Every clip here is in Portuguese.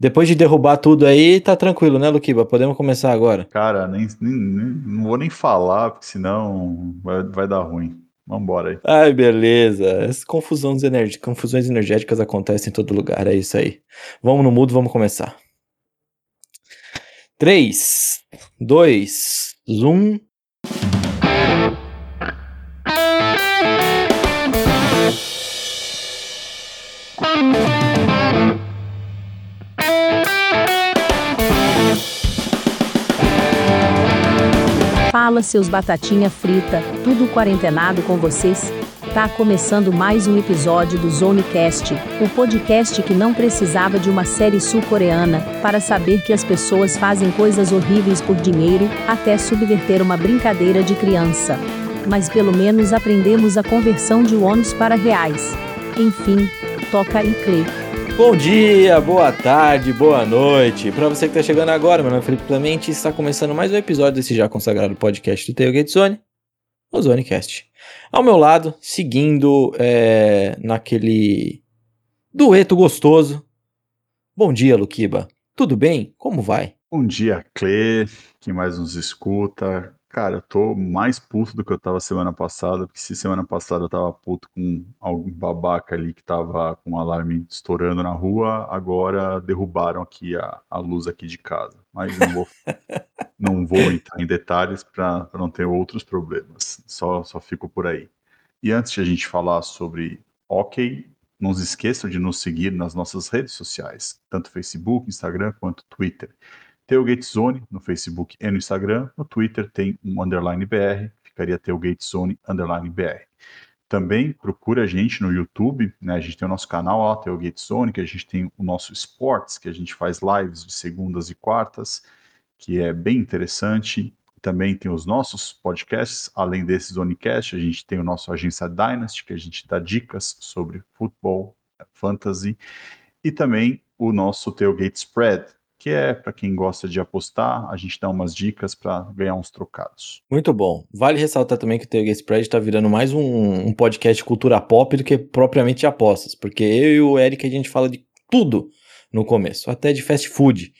Depois de derrubar tudo aí, tá tranquilo, né, Luquiba? Podemos começar agora. Cara, nem, nem, nem não vou nem falar, porque senão vai, vai dar ruim. Vambora aí. Ai, beleza. As confusões, energ... confusões energéticas acontecem em todo lugar, é isso aí. Vamos no mudo, vamos começar. 3, 2, 1. Fala seus batatinha frita, tudo quarentenado com vocês? Tá começando mais um episódio do Zonecast, o podcast que não precisava de uma série sul-coreana para saber que as pessoas fazem coisas horríveis por dinheiro, até subverter uma brincadeira de criança. Mas pelo menos aprendemos a conversão de wons para reais. Enfim, toca e Clê. Bom dia, boa tarde, boa noite. Para você que está chegando agora, meu nome é Felipe Clemente e está começando mais um episódio desse já consagrado podcast do Tailgate Zone, o Zonecast. Ao meu lado, seguindo é, naquele dueto gostoso. Bom dia, Luquiba. Tudo bem? Como vai? Bom dia, Clê, que mais nos escuta. Cara, eu tô mais puto do que eu tava semana passada, porque se semana passada eu tava puto com algum babaca ali que tava com o alarme estourando na rua, agora derrubaram aqui a, a luz aqui de casa. Mas não vou, não vou entrar em detalhes para não ter outros problemas. Só, só fico por aí. E antes de a gente falar sobre hockey, não se esqueçam de nos seguir nas nossas redes sociais, tanto Facebook, Instagram quanto Twitter. Tailgate Zone no Facebook e no Instagram. No Twitter tem um underline BR, ficaria Tailgate Zone underline BR. Também procura a gente no YouTube, né? A gente tem o nosso canal lá, Tailgate Zone, que a gente tem o nosso Sports, que a gente faz lives de segundas e quartas, que é bem interessante. Também tem os nossos podcasts, além desses Zonecast, a gente tem o nosso Agência Dynasty, que a gente dá dicas sobre futebol, fantasy, e também o nosso Tailgate Spread, que é para quem gosta de apostar, a gente dá umas dicas para ganhar uns trocados. Muito bom. Vale ressaltar também que o Tailgate Spread está virando mais um, um, podcast cultura pop do que propriamente apostas, porque eu e o Eric a gente fala de tudo no começo, até de fast food.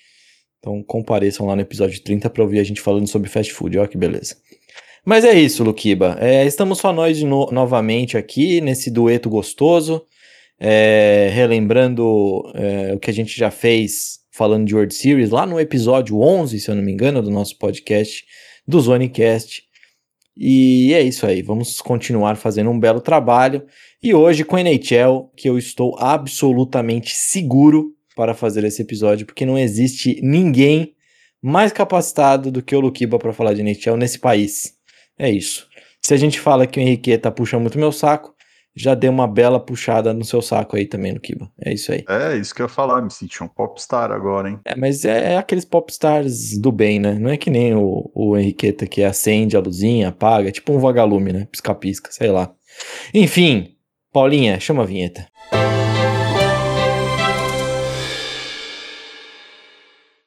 Então compareçam lá no episódio 30 para ouvir a gente falando sobre fast food, olha que beleza. Mas é isso, Luquiba. É, estamos só nós no novamente aqui nesse dueto gostoso, é, relembrando é, o que a gente já fez falando de World Series lá no episódio 11, se eu não me engano, do nosso podcast do Zonecast. E é isso aí, vamos continuar fazendo um belo trabalho. E hoje com a NHL, que eu estou absolutamente seguro para fazer esse episódio, porque não existe ninguém mais capacitado do que o Luquiba para falar de NHL nesse país. É isso. Se a gente fala que o Henriqueta puxa muito meu saco, já deu uma bela puxada no seu saco aí também, no Kiba. É isso aí. É, isso que eu ia falar, me senti um popstar agora, hein? É, mas é, é aqueles popstars do bem, né? Não é que nem o, o Henriqueta que acende a luzinha, apaga, é tipo um vagalume, né? Pisca-pisca, sei lá. Enfim, Paulinha, chama a vinheta.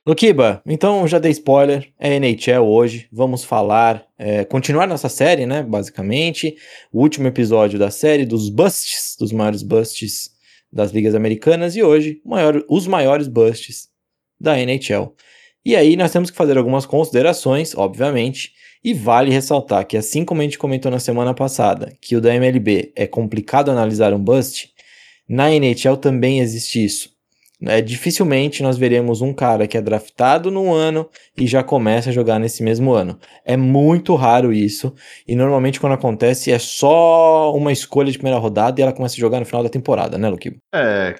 Luquiba, então já dei spoiler, é NHL hoje, vamos falar, é, continuar nossa série, né, basicamente, o último episódio da série dos busts, dos maiores busts das ligas americanas, e hoje maior, os maiores busts da NHL. E aí nós temos que fazer algumas considerações, obviamente, e vale ressaltar que assim como a gente comentou na semana passada, que o da MLB é complicado analisar um bust, na NHL também existe isso. É, dificilmente nós veremos um cara que é draftado num ano e já começa a jogar nesse mesmo ano. É muito raro isso, e normalmente quando acontece é só uma escolha de primeira rodada e ela começa a jogar no final da temporada, né, Luquibo? É,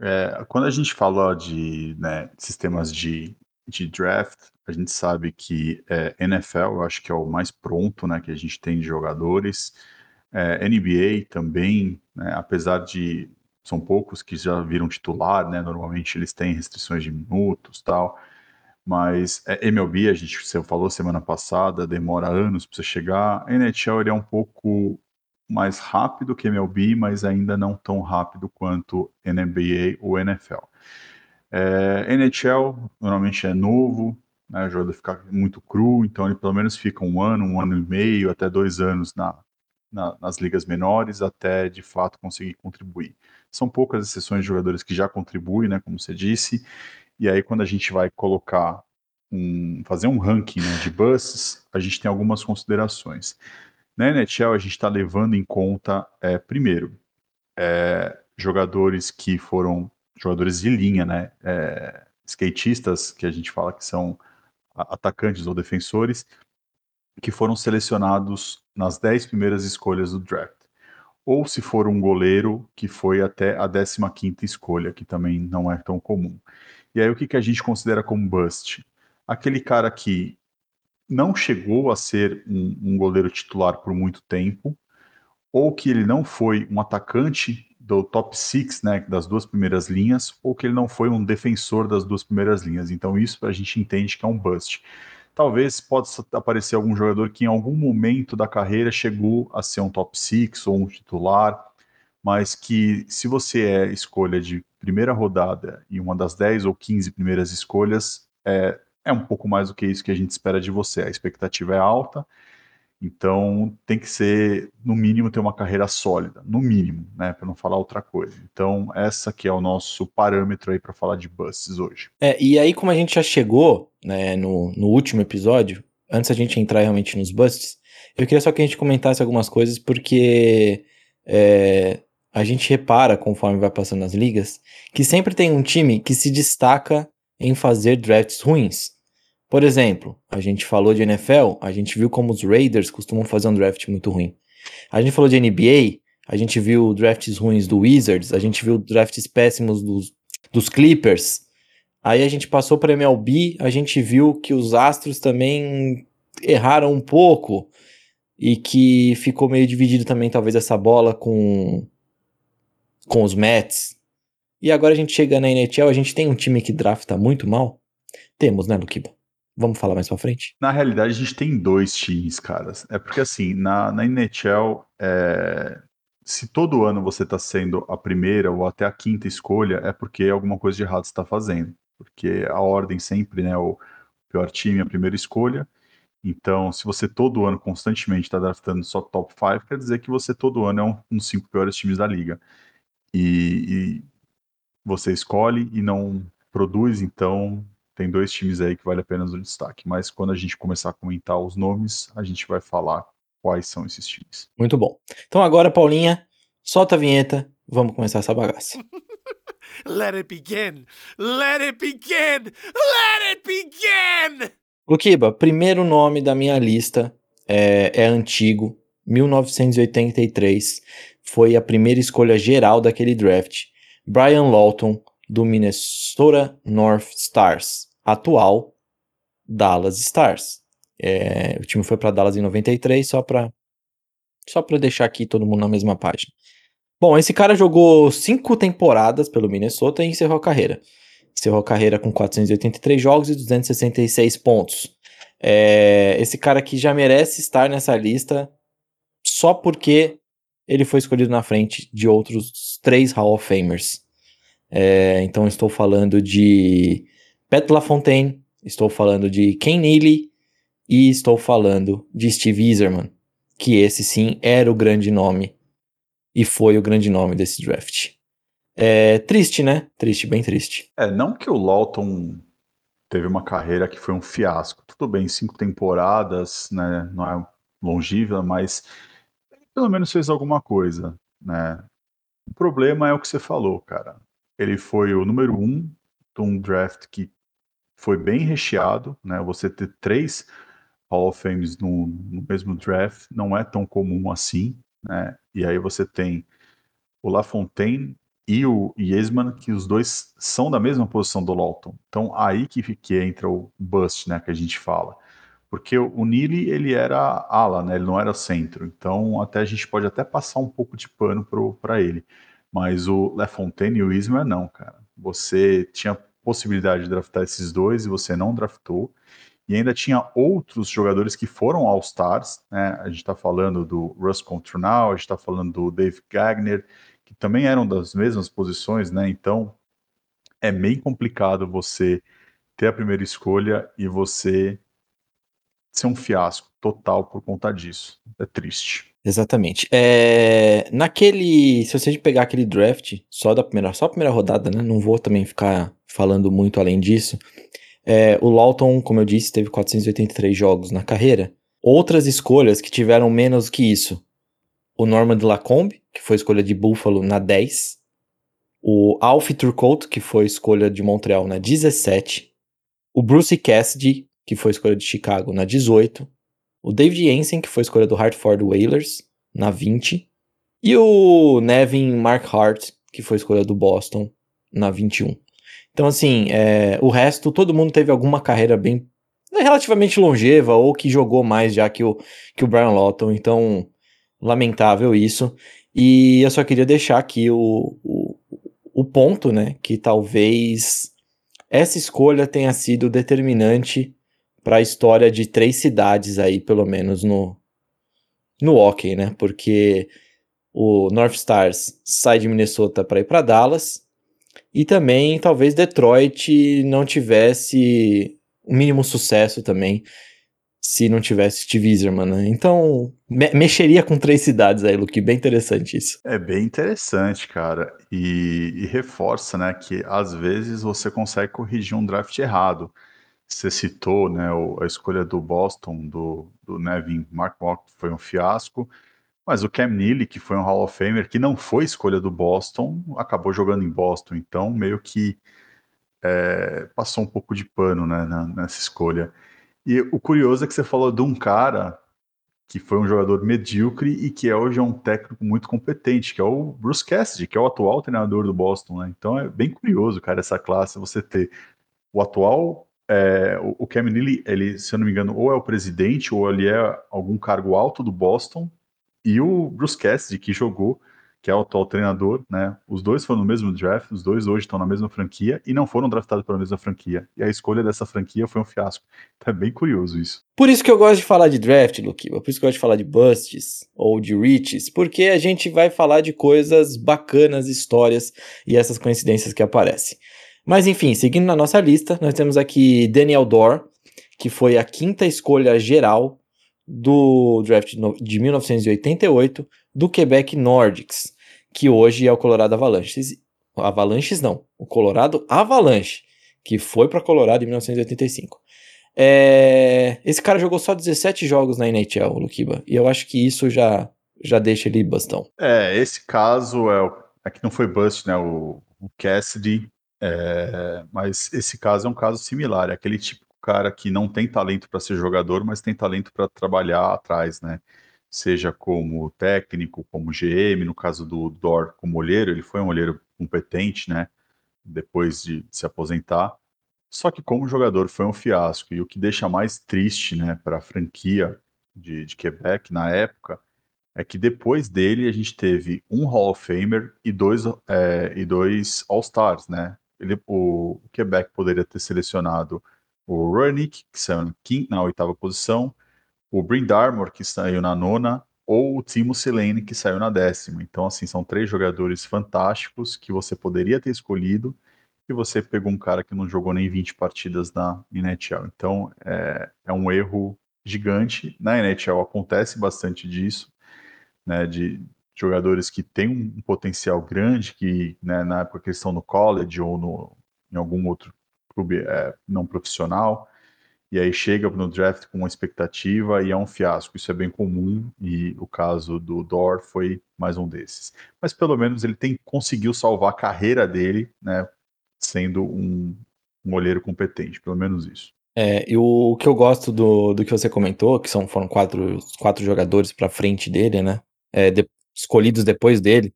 é quando a gente fala de né, sistemas de, de draft, a gente sabe que é, NFL, eu acho que é o mais pronto né, que a gente tem de jogadores. É, NBA também, né, apesar de são poucos que já viram titular, né? Normalmente eles têm restrições de minutos tal. Mas é, MLB, a gente você falou semana passada, demora anos para você chegar. NHL ele é um pouco mais rápido que MLB, mas ainda não tão rápido quanto NBA ou NFL. É, NHL normalmente é novo, né, o jogador fica muito cru, então ele pelo menos fica um ano, um ano e meio, até dois anos na, na, nas ligas menores, até de fato conseguir contribuir. São poucas exceções de jogadores que já contribuem, né, como você disse, E aí, quando a gente vai colocar um, fazer um ranking né, de busts, a gente tem algumas considerações. Na NHL, a gente está levando em conta, é, primeiro, é, jogadores que foram jogadores de linha, né? É, skatistas, que a gente fala que são atacantes ou defensores, que foram selecionados nas 10 primeiras escolhas do draft. Ou se for um goleiro que foi até a 15ª escolha, que também não é tão comum. E aí o que, que a gente considera como bust? Aquele cara que não chegou a ser um, um goleiro titular por muito tempo, ou que ele não foi um atacante do top six, né, das duas primeiras linhas, ou que ele não foi um defensor das duas primeiras linhas. Então isso a gente entende que é um bust. Talvez possa aparecer algum jogador que em algum momento da carreira chegou a ser um top six ou um titular, mas que se você é escolha de primeira rodada e uma das 10 ou 15 primeiras escolhas, é, é um pouco mais do que isso que a gente espera de você. A expectativa é alta, então tem que ser, no mínimo, ter uma carreira sólida, no mínimo, né, para não falar outra coisa. Então essa que é o nosso parâmetro aí para falar de busts hoje. É, e aí como a gente já chegou, né, no, no último episódio, antes a gente entrar realmente nos busts, eu queria só que a gente comentasse algumas coisas porque é, a gente repara conforme vai passando as ligas que sempre tem um time que se destaca em fazer drafts ruins. Por exemplo, a gente falou de NFL, a gente viu como os Raiders costumam fazer um draft muito ruim. A gente falou de NBA, a gente viu drafts ruins do Wizards, a gente viu drafts péssimos dos, dos Clippers. Aí a gente passou para MLB, a gente viu que os Astros também erraram um pouco e que ficou meio dividido também talvez essa bola com com os Mets. E agora a gente chega na NHL, a gente tem um time que drafta muito mal? Temos, né, Luquiba? Vamos falar mais pra frente? Na realidade, a gente tem dois times, caras. É porque assim, na, na NHL, é... se todo ano você tá sendo a primeira ou até a quinta escolha, é porque alguma coisa de errado você tá fazendo. Porque a ordem sempre, né, o pior time, a primeira escolha. Então, se você todo ano constantemente está draftando só top 5, quer dizer que você todo ano é um, um dos cinco piores times da liga. E, e você escolhe e não produz, então tem dois times aí que vale a pena o destaque, mas quando a gente começar a comentar os nomes, a gente vai falar quais são esses times. Muito bom. Então agora, Paulinha, solta a vinheta, vamos começar essa bagaça. Let it begin! Let it begin! Let it begin! Luquiba, primeiro nome da minha lista é, é antigo, 1983. Foi a primeira escolha geral daquele draft. Brian Lawton, do Minnesota North Stars, atual Dallas Stars. É, o time foi para Dallas em 93, só para só para deixar aqui todo mundo na mesma página. Bom, esse cara jogou cinco temporadas pelo Minnesota e encerrou a carreira. Encerrou a carreira com 483 jogos e 266 pontos. É, esse cara aqui já merece estar nessa lista só porque ele foi escolhido na frente de outros três Hall of Famers. É, então estou falando de Pat LaFontaine, estou falando de Ken Neely e estou falando de Steve Eiserman, que esse sim era o grande nome e foi o grande nome desse draft. É triste, né? Triste, bem triste. É, não que o Lawton teve uma carreira que foi um fiasco. Tudo bem, cinco temporadas, né? Não é longível, mas pelo menos fez alguma coisa, né? O problema é o que você falou, cara. Ele foi o número um de um draft que foi bem recheado, né? Você ter três Hall of Fames no, no mesmo draft não é tão comum assim, né? E aí você tem o LaFontaine e o Yesman, que os dois são da mesma posição do Lawton. Então aí que, que entra o bust, né, que a gente fala. Porque o Neely, ele era ala, né, ele não era centro. Então até a gente pode até passar um pouco de pano para ele. Mas o LaFontaine e o Ismael não, cara. Você tinha possibilidade de draftar esses dois e você não draftou. E ainda tinha outros jogadores que foram All-Stars, né? A gente está falando do Russ Contronal, a gente está falando do Dave Gagner, que também eram das mesmas posições, né? Então é bem complicado você ter a primeira escolha e você ser um fiasco total por conta disso. É triste. Exatamente. É, naquele. Se você pegar aquele draft só da primeira, só a primeira rodada, né? Não vou também ficar falando muito além disso. É, o Lawton, como eu disse, teve 483 jogos na carreira. Outras escolhas que tiveram menos que isso. O Norman de Lacombe, que foi escolha de Buffalo na 10. O Alfie Turcotte, que foi escolha de Montreal na 17. O Bruce Cassidy, que foi escolha de Chicago na 18. O David Jensen, que foi escolha do Hartford Whalers na 20. E o Nevin Markhart, que foi escolha do Boston na 21. Então, assim, é, o resto, todo mundo teve alguma carreira bem né, relativamente longeva ou que jogou mais já que o, que o Brian Lawton. Então, lamentável isso. E eu só queria deixar aqui o, o, o ponto, né? Que talvez essa escolha tenha sido determinante para a história de três cidades aí, pelo menos no, no hockey, né? Porque o North Stars sai de Minnesota para ir para Dallas e também talvez Detroit não tivesse o mínimo sucesso também se não tivesse Steve Zimmerman, né? Então, me mexeria com três cidades aí, Luke, bem interessante isso. É bem interessante, cara, e, e, reforça, né, que às vezes você consegue corrigir um draft errado. Você citou, né, a escolha do Boston, do, do Nevin Mark Walk, foi um fiasco, mas o Cam Neely, que foi um Hall of Famer, que não foi escolha do Boston, acabou jogando em Boston. Então, meio que é, passou um pouco de pano né, nessa escolha. E o curioso é que você falou de um cara que foi um jogador medíocre e que hoje é um técnico muito competente, que é o Bruce Cassidy, que é o atual treinador do Boston. Né? Então é bem curioso, cara, essa classe, você ter o atual é, o Cam Neely, ele, se eu não me engano, ou é o presidente ou ele é algum cargo alto do Boston e o Bruce Cassidy, que jogou, que é o atual treinador, né? Os dois foram no mesmo draft, os dois hoje estão na mesma franquia e não foram draftados pela mesma franquia. E a escolha dessa franquia foi um fiasco. É bem curioso isso. Por isso que eu gosto de falar de draft, Luquiba. Por isso que eu gosto de falar de busts ou de reaches, porque a gente vai falar de coisas bacanas, histórias e essas coincidências que aparecem. Mas enfim, seguindo na nossa lista, nós temos aqui Daniel Dorr, que foi a quinta escolha geral do draft de 1988 do Quebec Nordics, que hoje é o Colorado Avalanches. Avalanches não, o Colorado Avalanche, que foi para Colorado em 1985. É... Esse cara jogou só 17 jogos na NHL, Lukiba, e eu acho que isso já, já deixa ele bastão. É, esse caso é, é que não foi bust, né? O, o Cassidy, é... mas esse caso é um caso similar, é aquele tipo cara que não tem talento para ser jogador, mas tem talento para trabalhar atrás, né? Seja como técnico, como GM, no caso do Dor como olheiro, ele foi um olheiro competente, né? Depois de se aposentar. Só que como jogador foi um fiasco. E o que deixa mais triste, né, para a franquia de, de Quebec na época, é que depois dele a gente teve um Hall of Famer e dois, é, e dois All-Stars, né? Ele, o, Quebec poderia ter selecionado o Runick, que saiu na, quinta, na oitava posição, o Brindarmor, que saiu na nona, ou o Timo Selene, que saiu na décima. Então, assim, são três jogadores fantásticos que você poderia ter escolhido e você pegou um cara que não jogou nem 20 partidas na NHL. Então, é, é um erro gigante. Na NHL acontece bastante disso, né, de jogadores que têm um potencial grande, que né, na época que estão no college ou no, em algum outro clube é, não profissional, e aí chega no draft com uma expectativa e é um fiasco. Isso é bem comum e o caso do Dor foi mais um desses. Mas pelo menos ele tem conseguiu salvar a carreira dele, né, sendo um, um olheiro competente, pelo menos isso. É, o que eu gosto do, do que você comentou, que são, foram quatro, quatro jogadores para frente dele, né, é, de, escolhidos depois dele,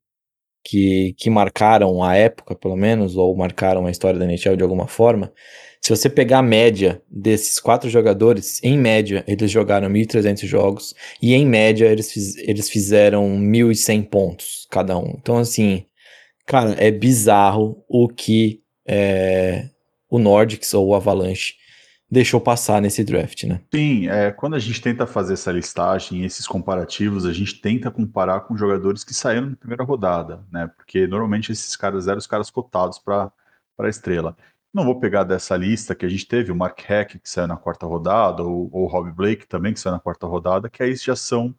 que, que marcaram a época, pelo menos, ou marcaram a história da NHL de alguma forma, se você pegar a média desses quatro jogadores, em média, eles jogaram 1.300 jogos e em média eles, fiz, eles fizeram 1.100 pontos cada um. Então, assim, cara, é bizarro o que é, o Nordics ou o Avalanche deixou passar nesse draft, né? Sim, é, quando a gente tenta fazer essa listagem, esses comparativos, a gente tenta comparar com jogadores que saíram na primeira rodada, né? Porque normalmente esses caras eram os caras cotados para a estrela. Não vou pegar dessa lista que a gente teve o Mark Heck, que saiu na quarta rodada, ou, ou o Rob Blake também, que saiu na quarta rodada, que aí já são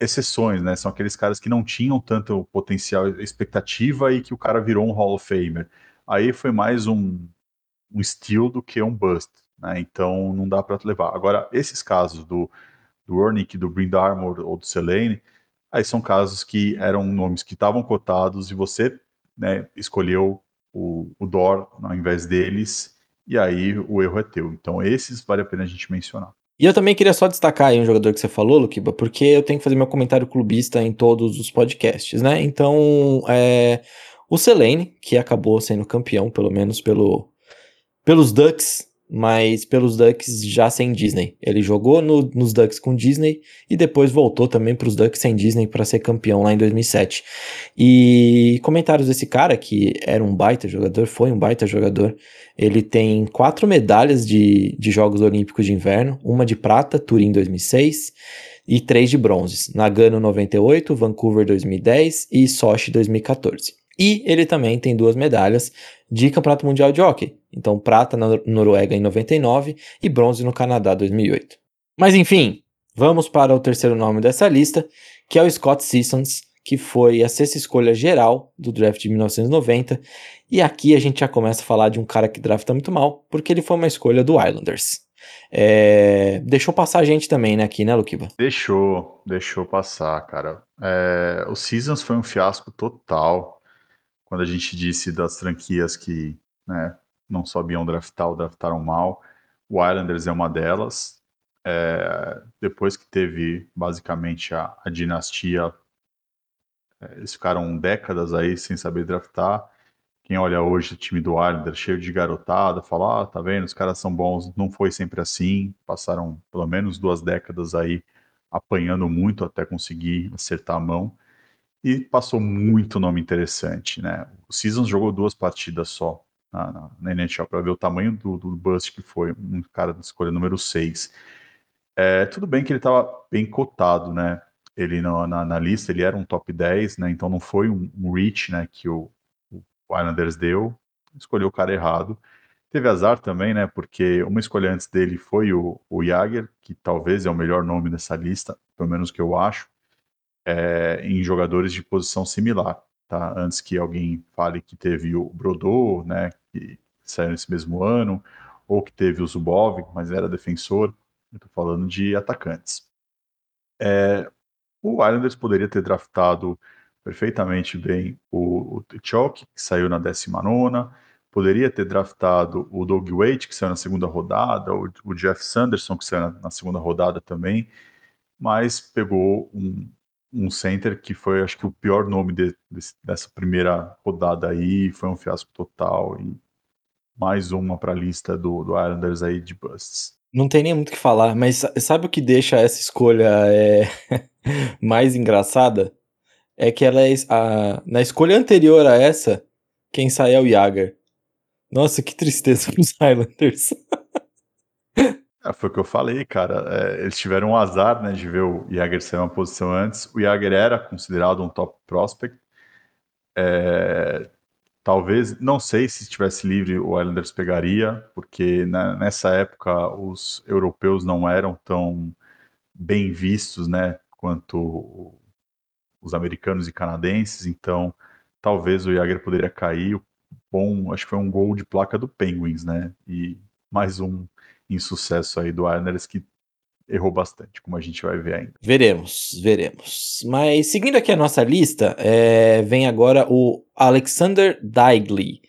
exceções, né? São aqueles caras que não tinham tanto potencial, expectativa e que o cara virou um Hall of Famer. Aí foi mais um, um steal do que um bust, né? Então não dá para levar. Agora, esses casos do, do Ornick, do Brindarmor ou do Selene, aí são casos que eram nomes que estavam cotados e você né, escolheu o, o Dor ao invés deles, e aí o erro é teu. Então esses vale a pena a gente mencionar. E eu também queria só destacar aí um jogador que você falou, Luquiba, porque eu tenho que fazer meu comentário clubista em todos os podcasts, né? Então, é, o Selene, que acabou sendo campeão, pelo menos pelo, pelos Ducks, mas pelos Ducks já sem Disney. Ele jogou no, nos Ducks com Disney e depois voltou também para os Ducks sem Disney para ser campeão lá em 2007. E comentários desse cara, que era um baita jogador, foi um baita jogador. Ele tem quatro medalhas de, de Jogos Olímpicos de Inverno: uma de prata, Turim 2006, e três de bronzes: Nagano 98, Vancouver 2010 e Sochi 2014. E ele também tem duas medalhas de Campeonato Mundial de Hockey. Então, prata na Noruega em 99 e bronze no Canadá 2008. Mas enfim, vamos para o terceiro nome dessa lista, que é o Scott Sissons, que foi a sexta escolha geral do draft de 1990. E aqui a gente já começa a falar de um cara que drafta muito mal, porque ele foi uma escolha do Islanders. É... Deixou passar a gente também, né, aqui, né, Luquiba? Deixou, deixou passar, cara. É... O Seasons foi um fiasco total quando a gente disse das franquias que né, não sabiam draftar ou draftaram mal, o Islanders é uma delas. É, depois que teve basicamente a, a dinastia, é, eles ficaram décadas aí sem saber draftar. Quem olha hoje o time do Islanders cheio de garotada, fala, ah, tá vendo, os caras são bons. Não foi sempre assim. Passaram pelo menos duas décadas aí apanhando muito até conseguir acertar a mão e passou muito nome interessante, né? O Seasons jogou duas partidas só na, na, na NHL para ver o tamanho do, do bust que foi, um cara de escolha número 6. É, tudo bem que ele estava bem cotado, né? Ele na, na, na, lista ele era um top 10, né? Então não foi um, um reach, né? Que o, o Islanders deu, escolheu o cara errado. Teve azar também, né? Porque uma escolha antes dele foi o, o que talvez é o melhor nome dessa lista, pelo menos que eu acho é, em jogadores de posição similar. Tá? Antes que alguém fale que teve o Brodô, né, que saiu nesse mesmo ano, ou que teve o Zubov, mas era defensor. Estou falando de atacantes. É, o Islanders poderia ter draftado perfeitamente bem o, o Tchok, que saiu na 19 poderia ter draftado o Doug Waite, que saiu na segunda rodada, o, o Jeff Sanderson, que saiu na, na, segunda rodada também, mas pegou um, um center que foi, acho que, o pior nome de, de, dessa primeira rodada aí, foi um fiasco total. E mais uma para a lista do, do Islanders aí de busts. Não tem nem muito o que falar, mas sabe o que deixa essa escolha é, mais engraçada? É que ela é a, na escolha anterior a essa, quem sai é o Yager. Nossa, que tristeza os Islanders. É, foi o que eu falei, cara. É, eles tiveram um azar né, de ver o Jagger sair uma posição antes. O Jagger era considerado um top prospect. É, talvez, não sei se estivesse livre o Islanders pegaria, porque nessa época os europeus não eram tão bem vistos né, quanto os americanos e canadenses, então talvez o Jagger poderia cair. Bom, acho que foi um gol de placa do Penguins, né? E mais um insucesso aí do Islanders que errou bastante, como a gente vai ver ainda. Veremos, veremos. Mas seguindo aqui a nossa lista, é, vem agora o Alexander Daigley.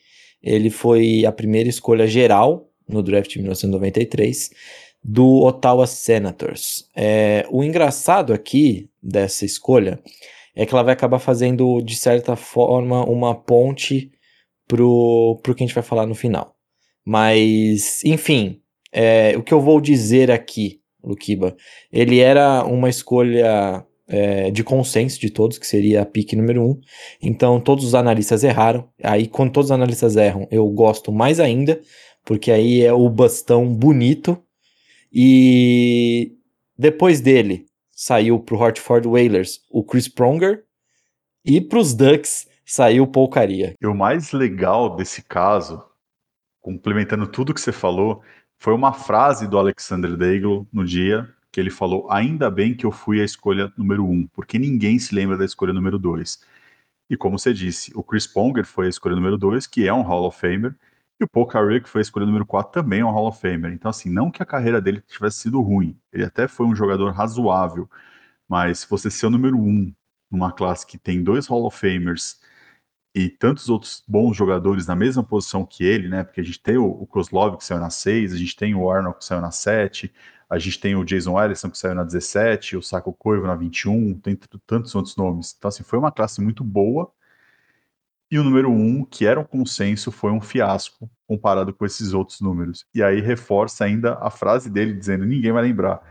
Ele foi a primeira escolha geral no draft de 1993 do Ottawa Senators. É, o engraçado aqui dessa escolha é que ela vai acabar fazendo, de certa forma, uma ponte pro, pro que a gente vai falar no final. Mas, enfim, é, o que eu vou dizer aqui, Lukiba, ele era uma escolha é, de consenso de todos, que seria a pique número um. Então todos os analistas erraram. Aí, quando todos os analistas erram, eu gosto mais ainda, porque aí é o bastão bonito. E depois dele saiu pro Hartford Whalers o Chris Pronger e pros Ducks saiu o Poucaria. E o mais legal desse caso, complementando tudo que você falou, foi uma frase do Alexander Daigle no dia que ele falou: Ainda bem que eu fui a escolha número um, porque ninguém se lembra da escolha número dois. E como você disse, o Chris Ponger foi a escolha número dois, que é um Hall of Famer, E o Paul Carey, que foi a escolha número 4, também é um Hall of Famer. Então, assim, não que a carreira dele tivesse sido ruim. Ele até foi um jogador razoável. Mas se você ser o número 1 numa classe que tem dois Hall of Famers e tantos outros bons jogadores na mesma posição que ele, né? Porque a gente tem o, o Kozlov que saiu na 6, a gente tem o Arnold que saiu na 7, a gente tem o Jason Ellison que saiu na 17, o Saco Coivo na 21, tem tantos outros nomes. Então, assim, foi uma classe muito boa e o número um, que era um consenso, foi um fiasco comparado com esses outros números. E aí reforça ainda a frase dele dizendo: ninguém vai lembrar.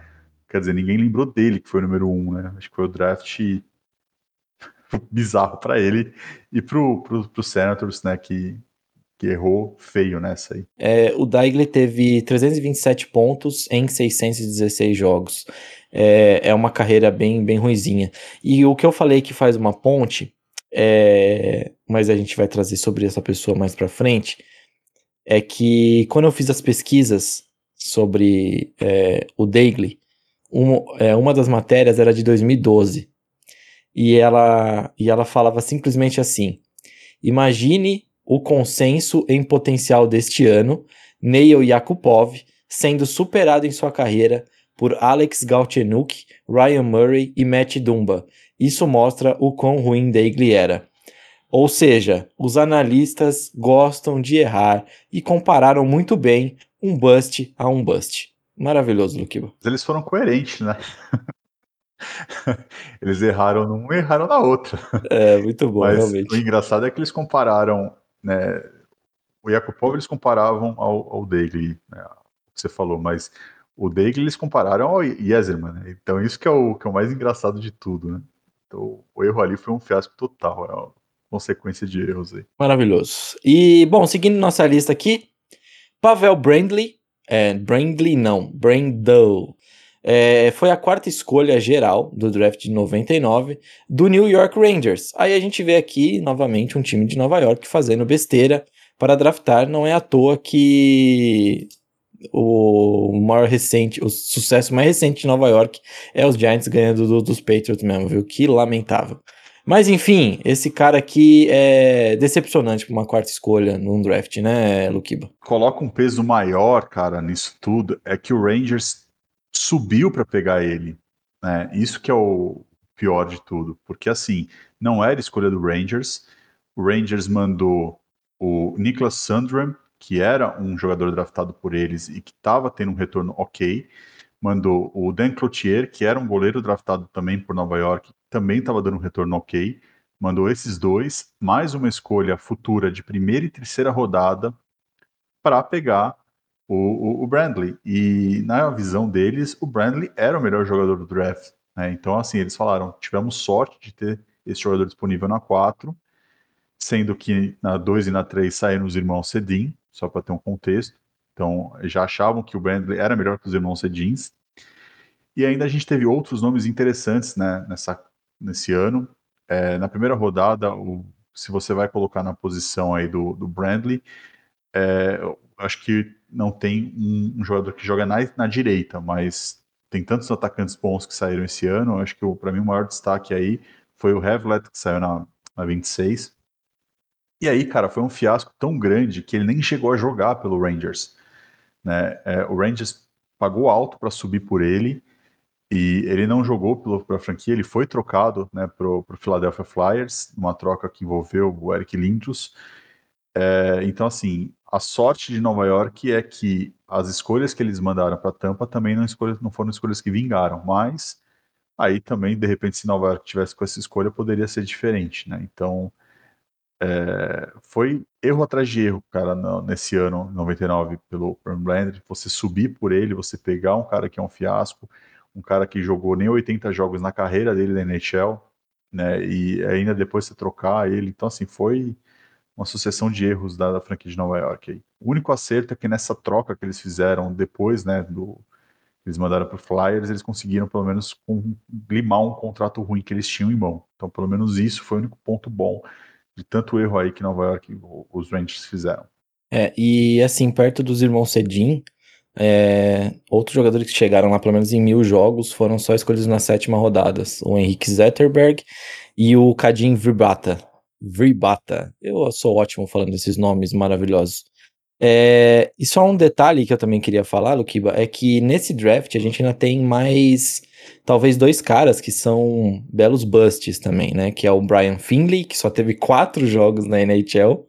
Quer dizer, ninguém lembrou dele que foi o número um, né? Acho que foi o draft bizarro para ele e pro, pro, pro Senators, né? Que, que errou feio nessa aí. É, o Daigle teve 327 pontos em 616 jogos. É, é uma carreira bem, bem ruizinha. E o que eu falei que faz uma ponte é, mas a gente vai trazer sobre essa pessoa mais para frente, é que quando eu fiz as pesquisas sobre é, o uma, é, uma das matérias era de 2012 e ela, e ela falava simplesmente assim: imagine o consenso em potencial deste ano, Neil Yakupov, sendo superado em sua carreira por Alex Galchenyuk, Ryan Murray e Matt Dumba, isso mostra o quão ruim Dagle era. Ou seja, os analistas gostam de errar e compararam muito bem um bust a um bust. Maravilhoso, Luquiba. Eles foram coerentes, né? eles erraram num e erraram na outra. É, muito bom, Mas realmente. O engraçado é que eles compararam, né? O Yakupov eles comparavam ao, ao Dagle, né, que você falou, mas o Dagle eles compararam ao Yeserman, né? Então isso que é, o, que é o mais engraçado de tudo, né? Então, o erro ali foi um fiasco total, é uma consequência de erros aí. Maravilhoso. E, bom, seguindo nossa lista aqui, Pavel Brandley, é, Brandley não, Brandle, é, foi a quarta escolha geral do draft de 99 do New York Rangers. Aí a gente vê aqui, novamente, um time de Nova York fazendo besteira para draftar. Não é à toa que o maior recente, o sucesso mais recente de Nova York é os Giants ganhando do, dos Patriots mesmo, viu? Que lamentável. Mas enfim, esse cara aqui é decepcionante para uma quarta escolha num draft, né, Lukiba? Coloca um peso maior, cara, nisso tudo, é que o Rangers subiu para pegar ele. Né? Isso que é o pior de tudo, porque assim, não era escolha do Rangers. O Rangers mandou o Nicholas Sandram, que era um jogador draftado por eles e que estava tendo um retorno ok, mandou o Dan Cloutier, que era um goleiro draftado também por Nova York, também estava dando um retorno ok, mandou esses dois, mais uma escolha futura de primeira e terceira rodada para pegar o, o, Brandley. E na visão deles, o Brandley era o melhor jogador do draft. Né? Então, assim, eles falaram: tivemos sorte de ter esse jogador disponível na 4, sendo que na 2 e na 3 saíram os irmãos Sedin, só para ter um contexto. Então, já achavam que o Brandley era melhor que os irmãos Sedins. E ainda a gente teve outros nomes interessantes né, nessa, nesse ano. É, na primeira rodada, o, se você vai colocar na posição aí do, do Brandley, é, acho que não tem um, um jogador que joga na, na, direita, mas tem tantos atacantes bons que saíram esse ano. Acho que para mim o maior destaque aí foi o Hevlet, que saiu na, na 26. E aí, cara, foi um fiasco tão grande que ele nem chegou a jogar pelo Rangers. Né? É, o Rangers pagou alto para subir por ele e ele não jogou pela franquia, ele foi trocado né, para o Philadelphia Flyers, uma troca que envolveu o Eric Lindros. É, então, assim, a sorte de Nova York é que as escolhas que eles mandaram para Tampa também não, escolhas, não foram escolhas que vingaram, mas aí também, de repente, se Nova York tivesse com essa escolha, poderia ser diferente, né? Então, é, foi erro atrás de erro, cara, no, nesse ano 99 pelo Brandley, você subir por ele, você pegar um cara que é um fiasco, um cara que jogou nem 80 jogos na carreira dele na NHL, né, e ainda depois você trocar ele, então assim, foi uma sucessão de erros da, da franquia de Nova York. Aí. O único acerto é que nessa troca que eles fizeram depois, né, do eles mandaram para o Flyers, eles conseguiram pelo menos um, limar um contrato ruim que eles tinham em mão. Então, pelo menos isso foi o único ponto bom de tanto erro aí que Nova York os Rangers fizeram. É, e assim, perto dos irmãos Sedin, é, outros jogadores que chegaram lá pelo menos em mil jogos foram só escolhidos nas sétima rodadas. O Henrique Zetterberg e o Kadim Vrbata. Vrbata. Eu sou ótimo falando esses nomes maravilhosos. É, e só um detalhe que eu também queria falar, Luquiba, é que nesse draft a gente ainda tem mais, talvez dois caras que são belos busts também, né? Que é o Brian Finley, que só teve quatro jogos na NHL,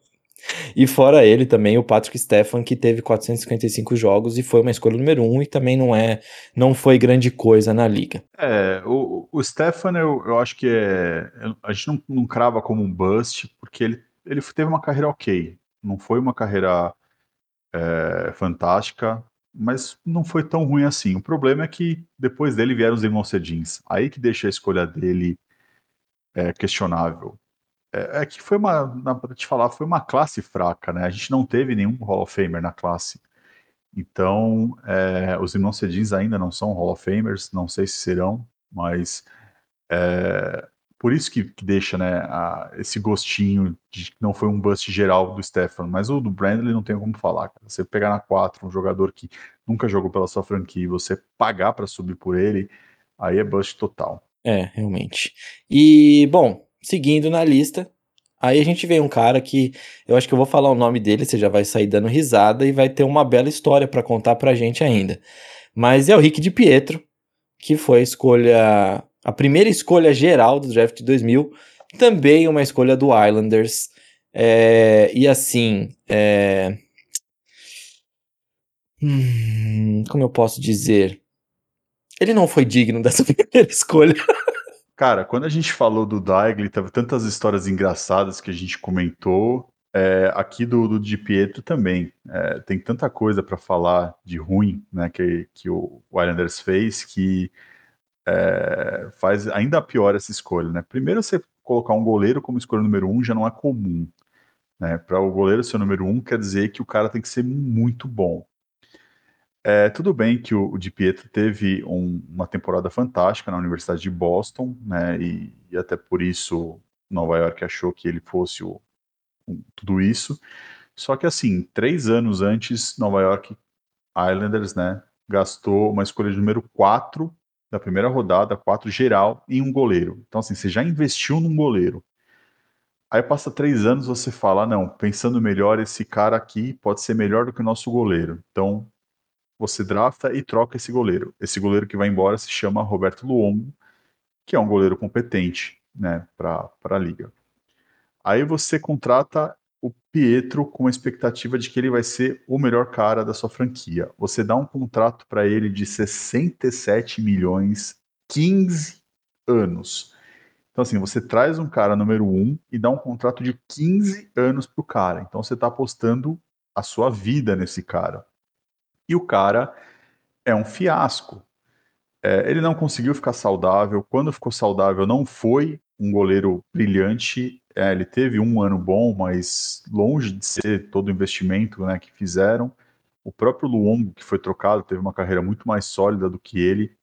e fora ele também o Patrick Stefan, que teve 455 jogos e foi uma escolha número um e também não é, não foi grande coisa na liga. É, o, o Stefan eu, eu acho que é, a gente não, não crava como um bust, porque ele, ele teve uma carreira ok, não foi uma carreira é, fantástica, mas não foi tão ruim assim. O problema é que depois dele vieram os Emocedins, aí que deixa a escolha dele é, questionável. É, é que foi uma, para te falar, foi uma classe fraca, né? A gente não teve nenhum Hall of Famer na classe. Então, é, os irmãos Cedins ainda não são Hall of Famers, não sei se serão, mas é, por isso que, que deixa né, a, esse gostinho de que não foi um bust geral do Stefan, mas o do Brandley não tem como falar. Cara. Você pegar na 4 um jogador que nunca jogou pela sua franquia e você pagar para subir por ele, aí é bust total. É, realmente. E, bom, seguindo na lista, aí a gente vê um cara que eu acho que eu vou falar o nome dele, você já vai sair dando risada e vai ter uma bela história para contar pra gente ainda. Mas é o Rick de Pietro, que foi a escolha, a primeira escolha geral do draft de 2000, também uma escolha do Islanders. É, e assim, é... hum, como eu posso dizer? Ele não foi digno dessa primeira escolha. Cara, quando a gente falou do Daigli, teve tantas histórias engraçadas que a gente comentou. É, aqui do, do Di Pietro também. É, tem tanta coisa para falar de ruim né, que, que o Islanders fez que é, faz ainda pior essa escolha. Né? Primeiro, você colocar um goleiro como escolha número um já não é comum. Né? Para o goleiro ser o número um, quer dizer que o cara tem que ser muito bom. É, tudo bem que o, o Di Pietro teve um, uma temporada fantástica na Universidade de Boston, né, e, e, até por isso Nova York achou que ele fosse o, um, tudo isso. Só que assim, três anos antes, Nova York Islanders, né, gastou uma escolha de número 4 da primeira rodada, 4 geral, em um goleiro. Então assim, você já investiu num goleiro. Aí passa três anos, você fala, não, pensando melhor, esse cara aqui pode ser melhor do que o nosso goleiro. Então, você drafta e troca esse goleiro. Esse goleiro que vai embora se chama Roberto Luongo, que é um goleiro competente né, para a liga. Aí você contrata o Pietro com a expectativa de que ele vai ser o melhor cara da sua franquia. Você dá um contrato para ele de 67 milhões, 15 anos. Então, assim, você traz um cara número um e dá um contrato de 15 anos para o cara. Então, você está apostando a sua vida nesse cara e o cara é um fiasco. É, ele não conseguiu ficar saudável. Quando ficou saudável, não foi um goleiro brilhante. É, ele teve um ano bom, mas longe de ser todo o investimento né, que fizeram. O próprio Luongo, que foi trocado, teve uma carreira muito mais sólida do que ele.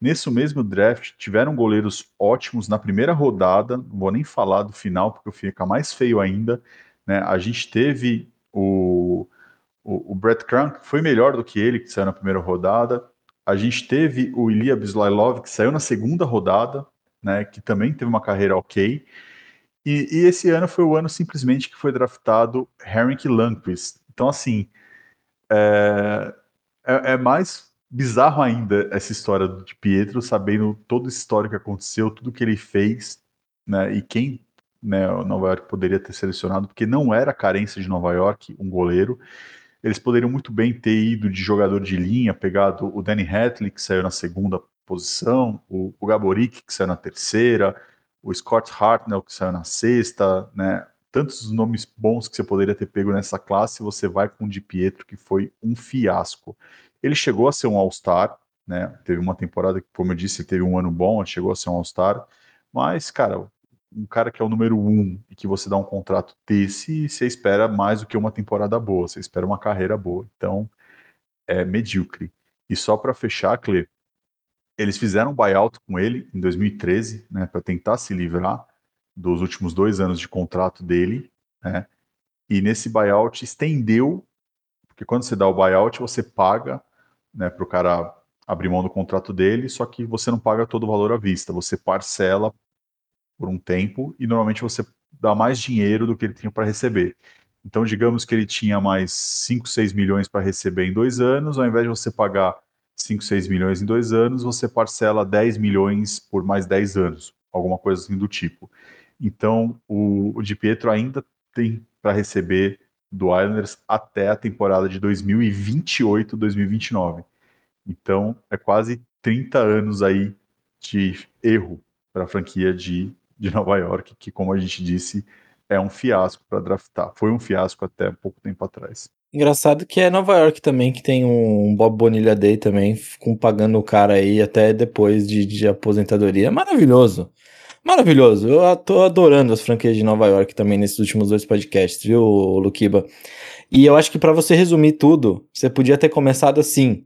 Nesse mesmo draft, tiveram goleiros ótimos na primeira rodada. Não vou nem falar do final, porque fica mais feio ainda. Né? A gente teve o o, o Brett Krank foi melhor do que ele, que saiu na primeira rodada. A gente teve o Ilya Bislailov, que saiu na segunda rodada, né, que também teve uma carreira ok. E, e esse ano foi o ano simplesmente que foi draftado Henrik Lundqvist. Então, assim, é, é, é, mais bizarro ainda essa história de Pietro, sabendo todo o histórico que aconteceu, tudo que ele fez, né, e quem né, Nova York poderia ter selecionado, porque não era carência de Nova York um goleiro. Eles poderiam muito bem ter ido de jogador de linha, pegado o Danny Hatley, que saiu na segunda posição, o, o Gaborik, que saiu na terceira, o Scott Hartnell, que saiu na sexta, né? Tantos nomes bons que você poderia ter pego nessa classe, você vai com o Di Pietro, que foi um fiasco. Ele chegou a ser um All-Star, né? Teve uma temporada que, como eu disse, teve um ano bom, chegou a ser um All-Star, mas, cara, um cara que é o número um e que você dá um contrato desse, você espera mais do que uma temporada boa, você espera uma carreira boa. Então, é medíocre. E só para fechar, Cle, eles fizeram um buyout com ele em 2013, né, para tentar se livrar dos últimos dois anos de contrato dele, né, e nesse buyout estendeu, porque quando você dá o buyout, você paga né, para o cara abrir mão do contrato dele, só que você não paga todo o valor à vista, você parcela por um tempo e normalmente você dá mais dinheiro do que ele tinha para receber. Então, digamos que ele tinha mais 5, 6 milhões para receber em dois anos, ao invés de você pagar 5, 6 milhões em dois anos, você parcela 10 milhões por mais 10 anos, alguma coisa assim do tipo. Então, o, o Di Pietro ainda tem para receber do Islanders até a temporada de 2028, 2029. Então, é quase 30 anos aí de erro para a franquia de, de Nova York, que, como a gente disse, é um fiasco para draftar. Foi um fiasco até pouco tempo atrás. Engraçado que é Nova York também, que tem um Bob Bonilha Day também, com pagando o cara aí até depois de, de aposentadoria. Maravilhoso. Maravilhoso. Eu tô adorando as franquias de Nova York também nesses últimos dois podcasts, viu, Luquiba? E eu acho que para você resumir tudo, você podia ter começado assim.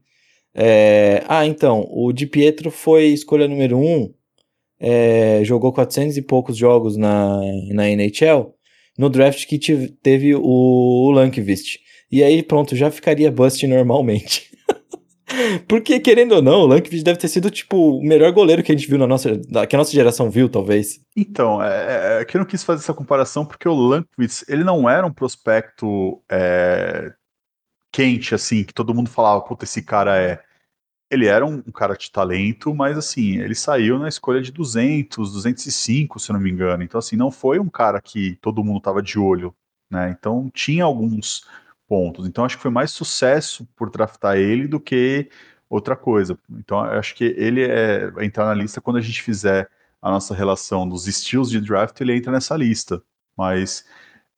É... Ah, então, o Di Pietro foi escolha número um, é... jogou 400 e poucos jogos na, na NHL, no draft que teve o, o Lankvist. E aí, pronto, já ficaria bust normalmente. Porque, querendo ou não, o Lankvist deve ter sido, tipo, o melhor goleiro que a gente viu na nossa. que a nossa geração viu, talvez. Então, é, é, é que eu não quis fazer essa comparação porque o Lankvist, ele não era um prospecto é, quente, assim, que todo mundo falava, puta, esse cara é. Ele era um, um, cara de talento, mas, assim, ele saiu na escolha de 200, 205, se não me engano. Então, assim, não foi um cara que todo mundo tava de olho, né? Então, tinha alguns pontos. Então acho que foi mais sucesso por draftar ele do que outra coisa. Então acho que ele é entrar na lista quando a gente fizer a nossa relação dos estilos de draft, ele entra nessa lista. Mas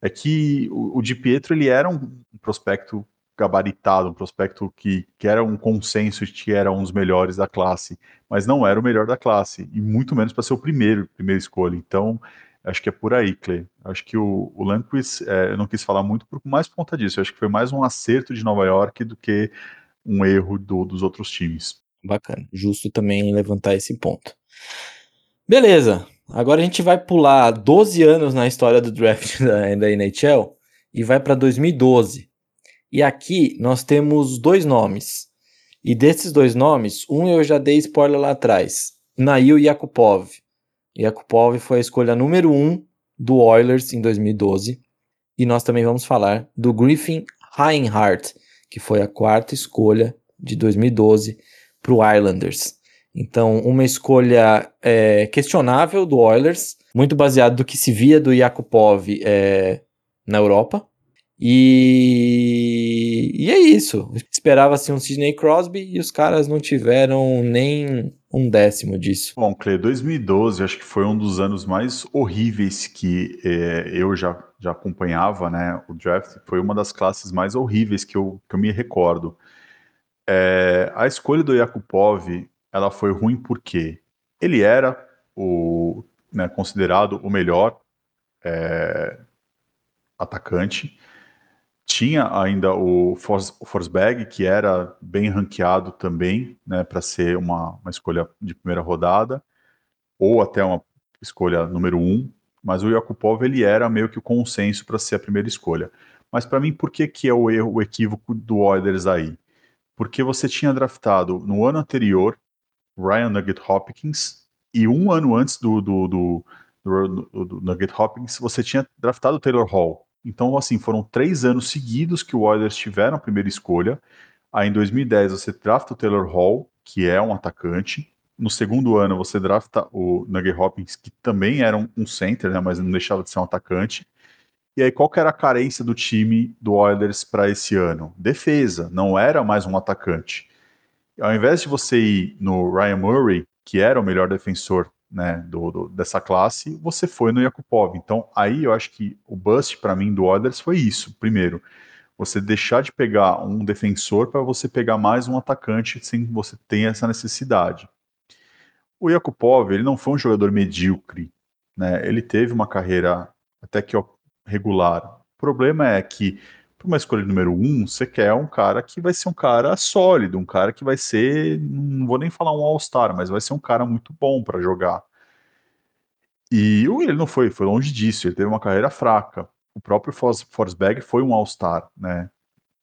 é que o, o Di Pietro ele era um prospecto gabaritado, um prospecto que, que era um consenso de que era um dos melhores da classe, mas não era o melhor da classe, e muito menos para ser o primeiro, primeira escolha. Então, Acho que é por aí, Clay. Acho que o, o Lanquist, é, eu não quis falar muito por mais por conta disso. Eu acho que foi mais um acerto de Nova York do que um erro do, dos outros times. Bacana. Justo também levantar esse ponto. Beleza. Agora a gente vai pular 12 anos na história do draft da, da NHL e vai para 2012. E aqui nós temos dois nomes. E desses dois nomes, um eu já dei spoiler lá atrás. Nail Yakupov. Yakupov foi a escolha número 1 um do Oilers em 2012. E nós também vamos falar do Griffin Reinhardt, que foi a quarta escolha de 2012 para o Islanders. Então, uma escolha é, questionável do Oilers, muito baseado do que se via do Yakupov é, na Europa. E, e é isso. Esperava-se um Sidney Crosby e os caras não tiveram nem um décimo disso. Bom, Cle, 2012 acho que foi um dos anos mais horríveis que é, eu já, já acompanhava, né? O draft foi uma das classes mais horríveis que eu, que eu me recordo. É, a escolha do Yakupov ela foi ruim porque ele era o né, considerado o melhor é, atacante tinha ainda o, Forsberg, que era bem ranqueado também, né, para ser uma, uma escolha de primeira rodada, ou até uma escolha número um, mas o Yakupov ele era meio que o consenso para ser a primeira escolha. Mas para mim, por que, que é o erro, o equívoco do Oilers aí? Porque você tinha draftado no ano anterior Ryan Nugget Hopkins, e um ano antes do, do, do, do, do Nugget Hopkins, você tinha draftado Taylor Hall. Então, assim, foram três anos seguidos que o Oilers tiveram a primeira escolha. Aí, em 2010, você drafta o Taylor Hall, que é um atacante. No segundo ano, você drafta o Nugget Hopkins, que também era um, um center, né, mas não deixava de ser um atacante. E aí, qual que era a carência do time do Oilers para esse ano? Defesa, não era mais um atacante. Ao invés de você ir no Ryan Murray, que era o melhor defensor né, do, do, dessa classe, você foi no Yakupov. Então, aí eu acho que o bust para mim do Oilers foi isso. Primeiro, você deixar de pegar um defensor para você pegar mais um atacante sem que você tenha essa necessidade. O Yakupov, ele não foi um jogador medíocre, né? Ele teve uma carreira até que regular. O problema é que para uma escolha número um, você quer um cara que vai ser um cara sólido, um cara que vai ser, não vou nem falar um All-Star, mas vai ser um cara muito bom para jogar. E ele não foi, foi longe disso, ele teve uma carreira fraca. O próprio Forsberg foi um All-Star, né?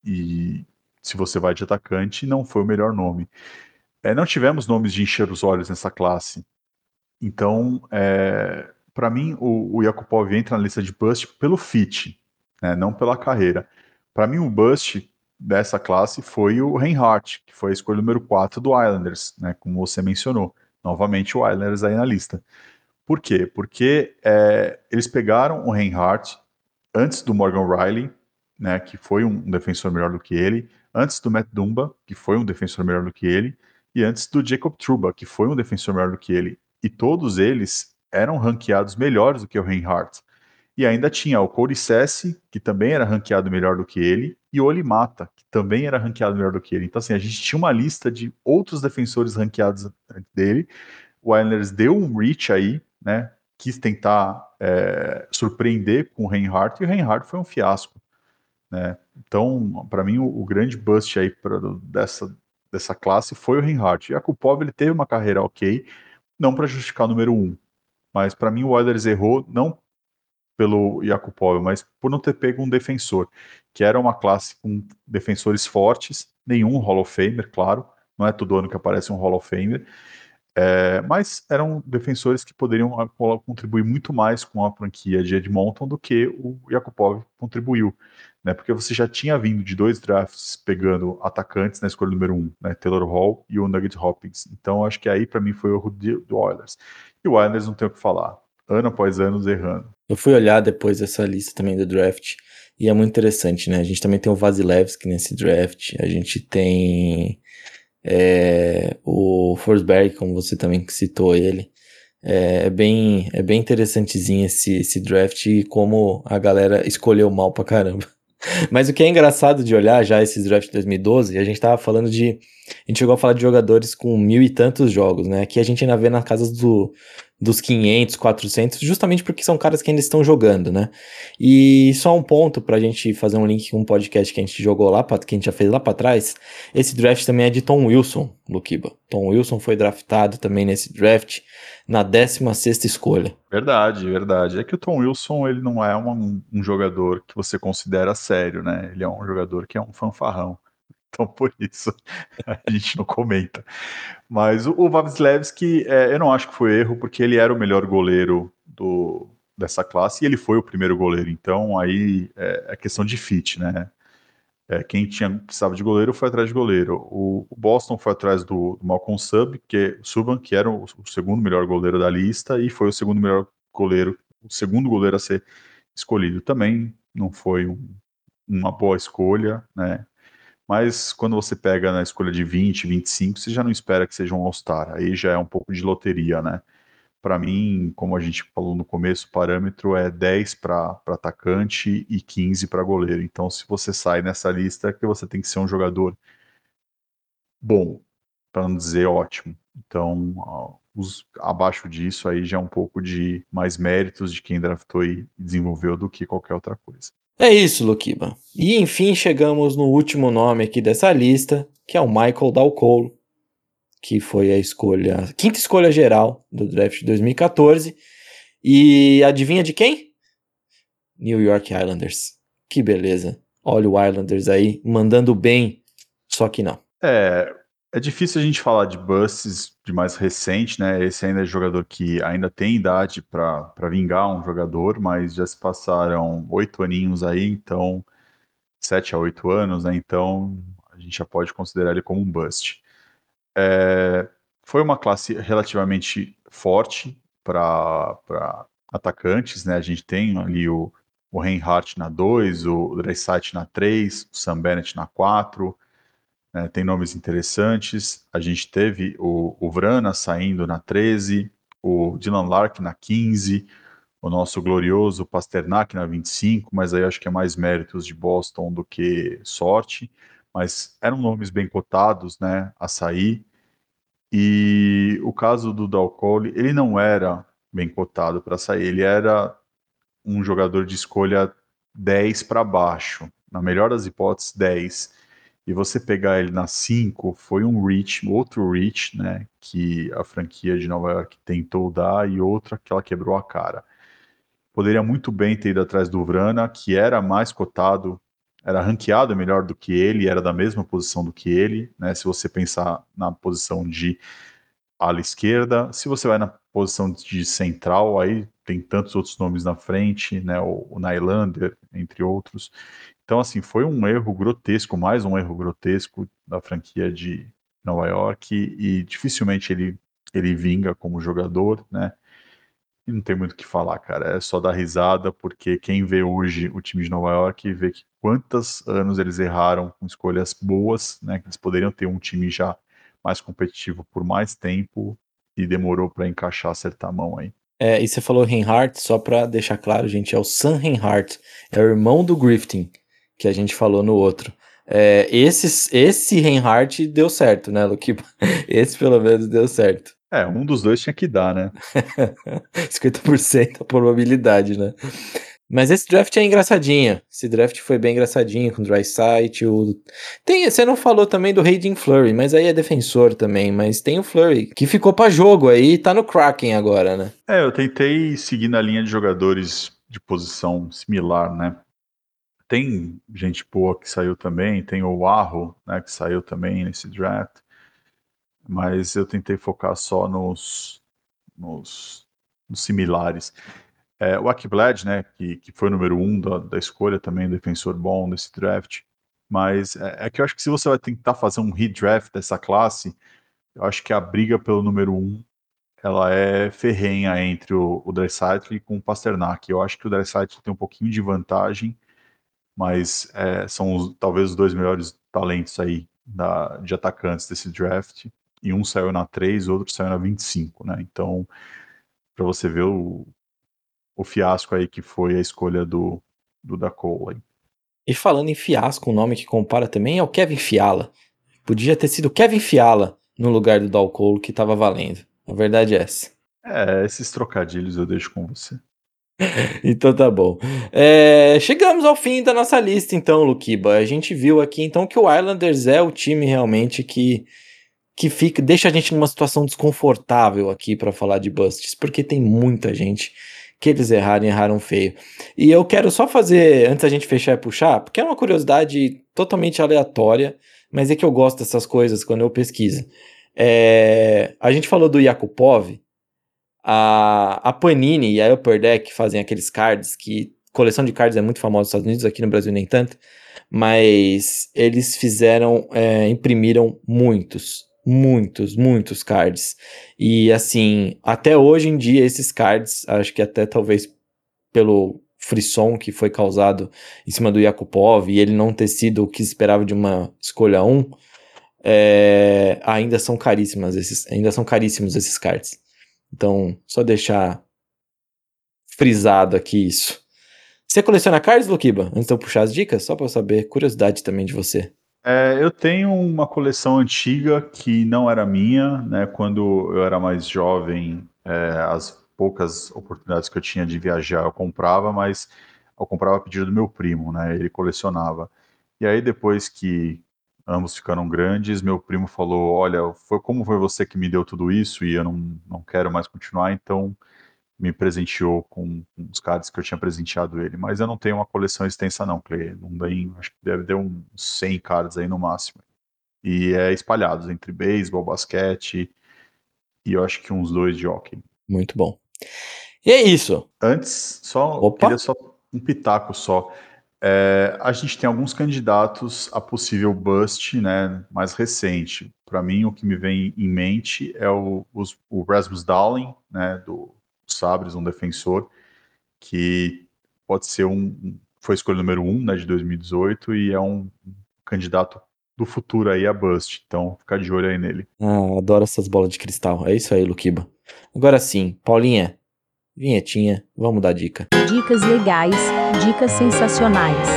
E se você vai de atacante, não foi o melhor nome. É, não tivemos nomes de encher os olhos nessa classe. Então, é, para mim, o, o Yakupov entra na lista de bust pelo fit né, não pela carreira. Para mim, o bust dessa classe foi o Reinhardt, que foi a escolha número 4 do Islanders, né, como você mencionou. Novamente, o Islanders aí na lista. Por quê? Porque é, eles pegaram o Reinhardt antes do Morgan Riley, né, que foi um defensor melhor do que ele, antes do Matt Dumba, que foi um defensor melhor do que ele, e antes do Jacob Truba, que foi um defensor melhor do que ele. E todos eles eram ranqueados melhores do que o Reinhardt. E ainda tinha o Cody Sessi, que também era ranqueado melhor do que ele, e o Olimata, que também era ranqueado melhor do que ele. Então, assim, a gente tinha uma lista de outros defensores ranqueados dele. O Islanders deu um reach aí, né? Quis tentar é, surpreender com o Reinhardt, e o Reinhardt foi um fiasco. Né? Então, para mim, o, o, grande bust aí pra, dessa, dessa classe foi o Reinhardt. Yakupov ele teve uma carreira ok, não para justificar o número um, mas para mim o Oilers errou não pelo Yakupov, mas por não ter pego um defensor, que era uma classe com defensores fortes, nenhum Hall of Famer, claro, não é todo ano que aparece um Hall of Famer, é, mas eram defensores que poderiam contribuir muito mais com a franquia de Edmonton do que o Yakupov contribuiu né? Porque você já tinha vindo de dois drafts pegando atacantes na escolha número um, né? Taylor Hall e o Nugget Hopkins. Então acho que aí para mim foi o erro do Oilers. E o Oilers não tem o que falar. Ano após ano errando. Eu fui olhar depois dessa lista também do draft e é muito interessante, né? A gente também tem o Vasilevski nesse draft, a gente tem é, o Forsberg, como você também citou ele. É, é, bem, é bem interessantezinho esse, esse draft e como a galera escolheu mal pra caramba. Mas o que é engraçado de olhar já esses drafts de 2012, a gente tava falando de. A gente chegou a falar de jogadores com mil e tantos jogos, né? Aqui a gente ainda vê na casa do, dos 500, 400, justamente porque são caras que ainda estão jogando, né? E só um ponto pra gente fazer um link com um podcast que a gente jogou lá, que a gente já fez lá para trás. Esse draft também é de Tom Wilson, Lukiba. Tom Wilson foi draftado também nesse draft na 16 escolha. Verdade, verdade. É que o Tom Wilson, ele não é um, um jogador que você considera sério, né? Ele é um jogador que é um fanfarrão. Então, por isso, a gente não comenta. Mas o, o Vasilevski, é, eu não acho que foi erro, porque ele era o melhor goleiro do, dessa classe e ele foi o primeiro goleiro. Então, aí é, é questão de fit, né? É, quem tinha, precisava de goleiro foi atrás de goleiro. O, o Boston foi atrás do, do Malcolm Sub, que, Subban, que era o, o, segundo melhor goleiro da lista, e foi o segundo melhor goleiro, o segundo goleiro a ser escolhido. Também não foi um, uma boa escolha, né? Mas quando você pega na escolha de 20, 25, você já não espera que seja um All-Star. Aí já é um pouco de loteria, né? Para mim, como a gente falou no começo, o parâmetro é 10 para atacante e 15 para goleiro. Então, se você sai nessa lista, é que você tem que ser um jogador bom, para não dizer ótimo. Então, os, abaixo disso aí já é um pouco de mais méritos de quem draftou e desenvolveu do que qualquer outra coisa. É isso, Lukiba. E enfim chegamos no último nome aqui dessa lista, que é o Michael Dalcolo, que foi a escolha, a quinta escolha geral do draft de 2014. E adivinha de quem? New York Islanders. Que beleza. Olha o Islanders aí mandando bem, só que não. É, é difícil a gente falar de busts de mais recente, né? Esse ainda é jogador que ainda tem idade para vingar um jogador, mas já se passaram oito aninhos aí, então sete a oito anos, né? Então a gente já pode considerar ele como um bust. É, foi uma classe relativamente forte para atacantes, né? A gente tem ali o, o Reinhardt na 2, o Dreisait na 3, o Sam Bennett na 4, né, tem nomes interessantes. A gente teve o, o Vrana saindo na 13, o Dylan Lark na 15, o nosso glorioso Pasternak na 25, mas aí acho que é mais méritos de Boston do que sorte. Mas eram nomes bem cotados né, a sair. E o caso do Dalcoli, ele não era bem cotado para sair, ele era um jogador de escolha 10 para baixo, na melhor das hipóteses 10 e você pegar ele na 5 foi um reach, outro reach, né, que a franquia de Nova York tentou dar e outra que ela quebrou a cara. Poderia muito bem ter ido atrás do Vrana, que era mais cotado, era ranqueado melhor do que ele, era da mesma posição do que ele, né, se você pensar na posição de ala esquerda, se você vai na posição de central, aí tem tantos outros nomes na frente, né? O, o Nylander, entre outros. Então, assim, foi um erro grotesco, mais um erro grotesco da franquia de Nova York e, e dificilmente ele, ele vinga como jogador, né? E não tem muito o que falar, cara. É só dar risada, porque quem vê hoje o time de Nova York vê que quantos anos eles erraram com escolhas boas, né? Que eles poderiam ter um time já mais competitivo por mais tempo e demorou para encaixar, acertar a mão aí. É, e você falou Reinhardt, só para deixar claro, gente, é o Sam Reinhardt, é o irmão do Grifting, que a gente falou no outro. É, esse, esse Reinhardt deu certo, né, Luke? Esse pelo menos deu certo. É, um dos dois tinha que dar, né? 50% a probabilidade, né? Mas esse draft é engraçadinho. Esse draft foi bem engraçadinho com o Dry Site. O... Tem, você não falou também do Hayden Flurry, mas aí é defensor também. Mas tem o Flurry, que ficou para jogo aí tá no Kraken agora, né? É, eu tentei seguir na linha de jogadores de posição similar, né? Tem gente boa que saiu também, tem o Arro, né, que saiu também nesse draft mas eu tentei focar só nos, nos, nos similares. É, o Akblad, né, que, que foi o número um da, da escolha também, defensor bom desse draft, mas é, é, que eu acho que se você vai tentar fazer um redraft dessa classe, eu acho que a briga pelo número um ela é ferrenha entre o, o Dreisaitl e com o Pasternak. Eu acho que o Dreisaitl tem um pouquinho de vantagem, mas é, são os, talvez os dois melhores talentos aí da, de atacantes desse draft e um saiu na 3, outro saiu na 25, né? Então, para você ver o, o fiasco aí que foi a escolha do, do da Cole. E falando em fiasco, um nome que compara também é o Kevin Fiala. Podia ter sido Kevin Fiala no lugar do Dal Cole que estava valendo. A verdade é essa. É, esses trocadilhos eu deixo com você. então tá bom. É, chegamos ao fim da nossa lista, então, Luquiba. A gente viu aqui então que o Islanders é o time realmente que que fica, deixa a gente numa situação desconfortável aqui para falar de busts, porque tem muita gente que eles erraram erraram feio. E eu quero só fazer, antes a gente fechar e puxar, porque é uma curiosidade totalmente aleatória, mas é que eu gosto dessas coisas quando eu pesquiso. É, a gente falou do Yakupov, a, a Panini e a Upper Deck fazem aqueles cards que coleção de cards é muito famosa nos Estados Unidos, aqui no Brasil nem tanto, mas eles fizeram, é, imprimiram muitos muitos, muitos cards. E assim, até hoje em dia, esses cards, acho que até talvez pelo frisson que foi causado em cima do Yakupov e ele não ter sido o que esperava de uma escolha 1, é, ainda são caríssimas esses, ainda são caríssimos esses cards. Então, só deixar frisado aqui isso. Você coleciona cards, Lukiba? Antes de eu puxar as dicas, só para saber, curiosidade também de você. É, eu tenho uma coleção antiga que não era minha, né? Quando eu era mais jovem, é, as poucas oportunidades que eu tinha de viajar eu comprava, mas eu comprava a pedido do meu primo, né? Ele colecionava. E aí depois que ambos ficaram grandes, meu primo falou: Olha, foi como foi você que me deu tudo isso e eu não, não quero mais continuar, então me presenteou com, os cards que eu tinha presenteado ele. Mas eu não tenho uma coleção extensa não, Clay. Não tem, acho que deve ter uns 100 cards aí no máximo. E é espalhados entre beisebol, basquete e eu acho que uns dois de hockey. Muito bom. E é isso. Antes, só Opa. queria só um pitaco só. É, a gente tem alguns candidatos a possível bust, né, mais recente. Para mim, o que me vem em mente é o, os, o Rasmus Dowling, né, do Sabres, um defensor, que pode ser um. Foi escolha número um né, de 2018 e é um candidato do futuro aí a Bust. Então, fica de olho aí nele. Ah, adoro essas bolas de cristal. É isso aí, Luquiba. Agora sim, Paulinha, vinhetinha, vamos dar dica. Dicas legais, dicas sensacionais.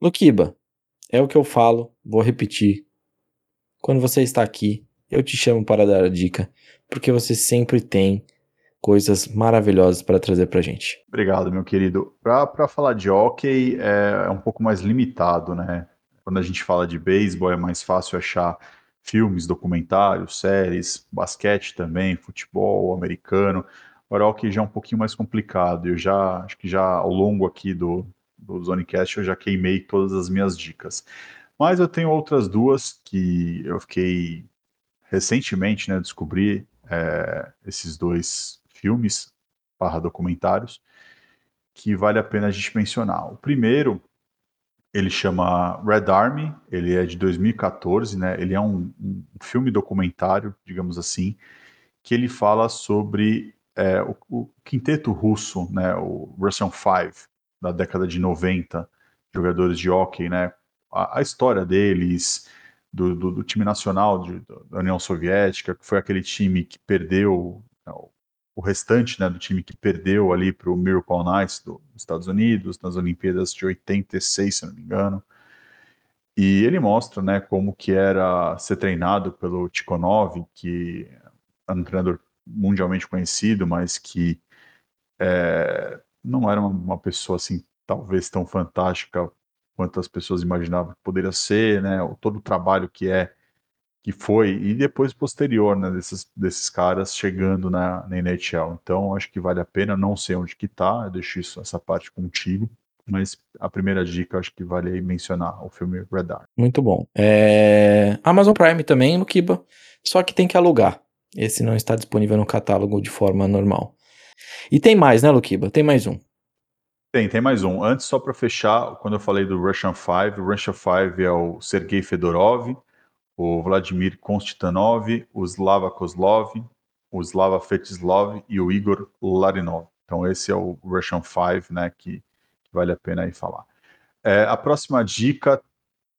Luquiba, é o que eu falo, vou repetir. Quando você está aqui, eu te chamo para dar a dica, porque você sempre tem coisas maravilhosas para trazer para gente. Obrigado, meu querido. Para falar de hockey é, é, um pouco mais limitado, né? Quando a gente fala de beisebol é mais fácil achar filmes, documentários, séries, basquete também, futebol americano. Agora, hockey já é um pouquinho mais complicado. Eu já, acho que já ao longo aqui do, do Zonecast eu já queimei todas as minhas dicas. Mas eu tenho outras duas que eu fiquei recentemente, né, descobri é, esses dois filmes, barra documentários, que vale a pena a gente mencionar. O primeiro, ele chama Red Army, ele é de 2014, né? Ele é um, um filme documentário, digamos assim, que ele fala sobre é, o, o, quinteto russo, né? O Russian Five, da década de 90, jogadores de hockey, né? A, a história deles, do, do, do time nacional de, da União Soviética, que foi aquele time que perdeu né, restante né, do time que perdeu ali para o Miracle Knights dos Estados Unidos nas Olimpíadas de 86, se não me engano. E ele mostra né, como que era ser treinado pelo Tikhonov, que é um treinador mundialmente conhecido, mas que é, não era uma pessoa assim talvez tão fantástica quanto as pessoas imaginavam que poderia ser, né? Todo o trabalho que é que foi, e depois posterior, né, desses, desses caras chegando na, na NHL. Então, acho que vale a pena, não sei onde que tá, eu deixo isso, essa parte contigo, mas a primeira dica acho que vale aí mencionar o filme Red Arm. Muito bom. É... Amazon Prime também, no Kiba, só que tem que alugar. Esse não está disponível no catálogo de forma normal. E tem mais, né, Luquiba? Tem mais um. Tem, tem mais um. Antes, só para fechar, quando eu falei do Russian Five, o Russian Five é o Sergei Fedorov, o Vladimir Konstantinov, o Slava Kozlov, o Slava Fetislov e o Igor Larinov. Então esse é o Russian Five, né, que, que vale a pena aí falar. É, a próxima dica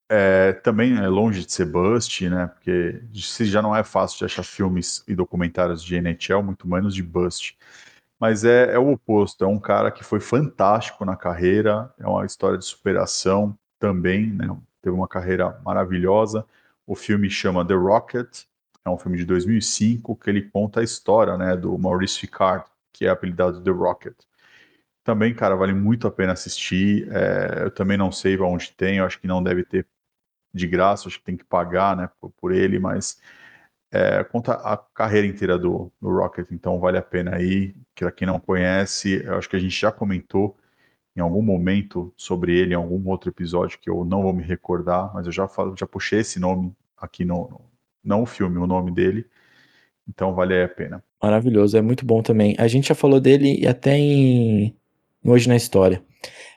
é, também é longe de ser bust, né, porque se já não é fácil de achar filmes e documentários de NHL, muito menos de bust. Mas é, é o oposto, é um cara que foi fantástico na carreira, é uma história de superação também, né, teve uma carreira maravilhosa, o filme chama The Rocket, é um filme de 2005 que ele conta a história né, do Maurice Ficard, que é apelidado The Rocket. Também, cara, vale muito a pena assistir. É, eu também não sei onde tem, eu acho que não deve ter de graça, acho que tem que pagar né, por, por ele, mas é, conta a carreira inteira do, do Rocket, então vale a pena aí. Para quem não conhece, eu acho que a gente já comentou em algum momento sobre ele, em algum outro episódio que eu não vou me recordar, mas eu já falo, já puxei esse nome aqui no, no não o filme, o nome dele. Então vale a pena. Maravilhoso, é muito bom também. A gente já falou dele até em Hoje na História.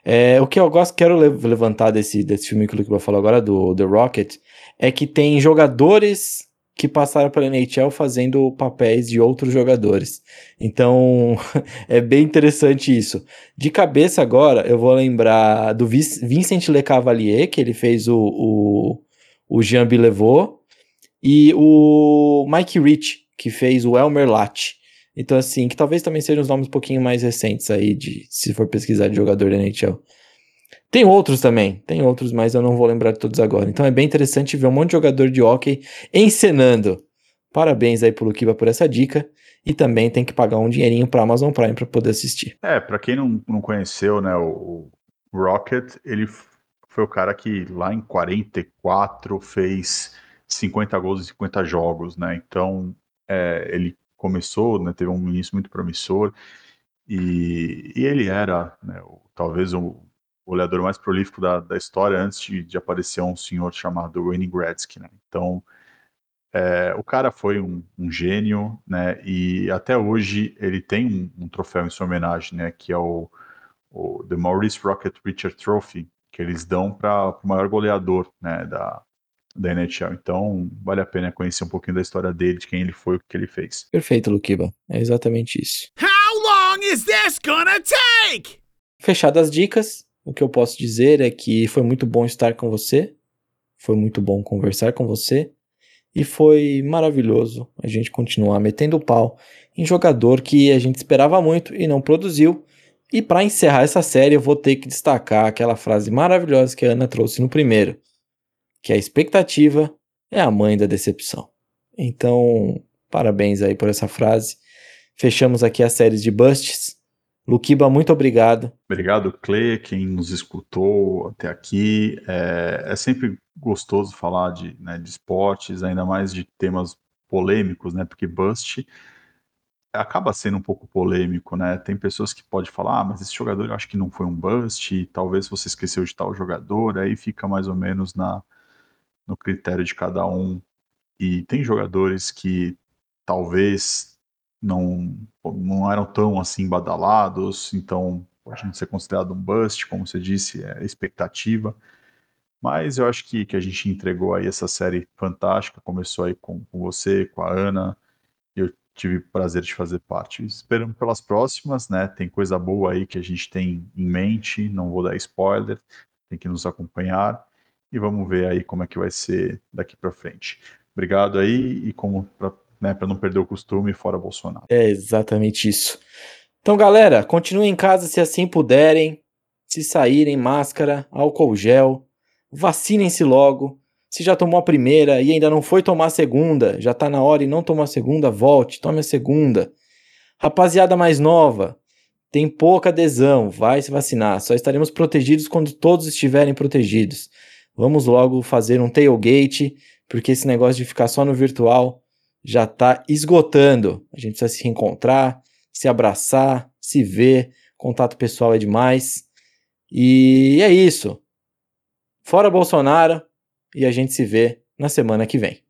É, o que eu gosto, quero levantar desse, desse filme que o Luke falou agora, do The Rocket, é que tem jogadores que passaram pela NHL fazendo papéis de outros jogadores. Então, é bem interessante isso. De cabeça agora, eu vou lembrar do Vincent Le Cavalier, que ele fez o, o, o Jean Bilevaux, e o Mike Rich, que fez o Elmer Latch. Então, assim, que talvez também sejam os nomes um pouquinho mais recentes aí, de se for pesquisar de jogador da NHL. Tem outros também, tem outros, mas eu não vou lembrar de todos agora. Então é bem interessante ver um monte de jogador de hockey encenando. Parabéns aí pro Luquiba por essa dica. E também tem que pagar um dinheirinho pra Amazon Prime para poder assistir. É, para quem não, não conheceu, né, o, o Rocket, ele foi o cara que lá em 44 fez 50 gols em 50 jogos, né? Então é, ele começou, né, teve um início muito promissor e, e ele era, né, o, talvez o goleador mais prolífico da, da história antes de, de, aparecer um senhor chamado Wayne Gretzky, né? Então, é, o cara foi um, um, gênio, né? E até hoje ele tem um, um troféu em sua homenagem, né? Que é o, o The Maurice Rocket Richard Trophy, que eles dão para o maior goleador, né? Da, da NHL. Então, vale a pena conhecer um pouquinho da história dele, de quem ele foi, o que ele fez. Perfeito, Luquiba. É exatamente isso. How long is this gonna take? Fechadas as dicas, o que eu posso dizer é que foi muito bom estar com você, foi muito bom conversar com você e foi maravilhoso a gente continuar metendo o pau em jogador que a gente esperava muito e não produziu. E para encerrar essa série, eu vou ter que destacar aquela frase maravilhosa que a Ana trouxe no primeiro, que a expectativa é a mãe da decepção. Então, parabéns aí por essa frase. Fechamos aqui a série de busts Luquiba, muito obrigado. Obrigado, Cle, quem nos escutou até aqui. É, é sempre gostoso falar de, né, de esportes, ainda mais de temas polêmicos, né? Porque Bust acaba sendo um pouco polêmico, né? Tem pessoas que podem falar, ah, mas esse jogador eu acho que não foi um bust, talvez você esqueceu de tal jogador, aí fica mais ou menos na, no critério de cada um. E tem jogadores que talvez não, não eram tão assim badalados, então pode não ser considerado um bust, como você disse, é expectativa. Mas eu acho que, que a gente entregou aí essa série fantástica, começou aí com, com você, com a Ana, e eu tive prazer de fazer parte. Esperamos pelas próximas, né? Tem coisa boa aí que a gente tem em mente, não vou dar spoiler, tem que nos acompanhar e vamos ver aí como é que vai ser daqui para frente. Obrigado aí e como para né, não perder o costume, fora Bolsonaro. É exatamente isso. Então, galera, continuem em casa se assim puderem. Se saírem, máscara, álcool gel, vacinem-se logo. Se já tomou a primeira e ainda não foi tomar a segunda, já tá na hora e não tomou a segunda, volte, tome a segunda. Rapaziada mais nova, tem pouca adesão, vai se vacinar. Só estaremos protegidos quando todos estiverem protegidos. Vamos logo fazer um tailgate, porque esse negócio de ficar só no virtual já tá esgotando. A gente precisa se reencontrar, se abraçar, se ver. Contato pessoal é demais. E é isso. Fora Bolsonaro e a gente se vê na semana que vem.